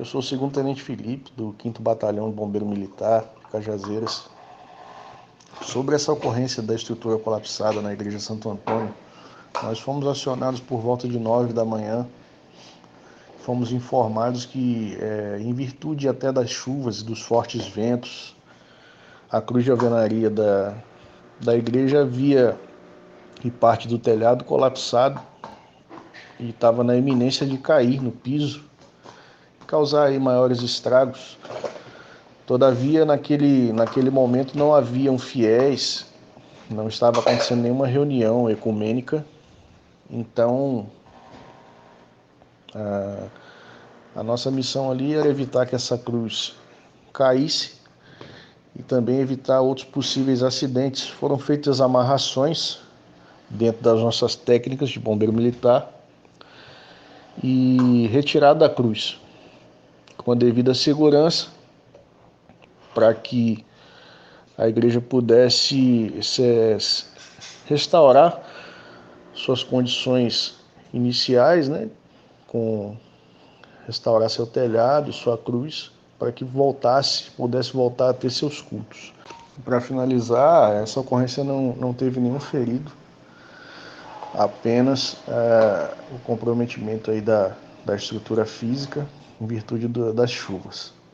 Eu sou o segundo tenente Felipe, do 5 Batalhão de Bombeiro Militar, Cajazeiras. Sobre essa ocorrência da estrutura colapsada na Igreja Santo Antônio, nós fomos acionados por volta de 9 da manhã. Fomos informados que, é, em virtude até das chuvas e dos fortes ventos, a cruz de alvenaria da, da igreja havia e parte do telhado colapsado e estava na iminência de cair no piso, causar aí maiores estragos. Todavia, naquele, naquele momento não haviam fiéis, não estava acontecendo nenhuma reunião ecumênica, então a, a nossa missão ali era evitar que essa cruz caísse e também evitar outros possíveis acidentes. Foram feitas amarrações dentro das nossas técnicas de bombeiro militar e retirada da cruz com a devida segurança para que a igreja pudesse se restaurar suas condições iniciais, né, com restaurar seu telhado, sua cruz, para que voltasse, pudesse voltar a ter seus cultos. Para finalizar, essa ocorrência não, não teve nenhum ferido, apenas é, o comprometimento aí da, da estrutura física em virtude do, das chuvas.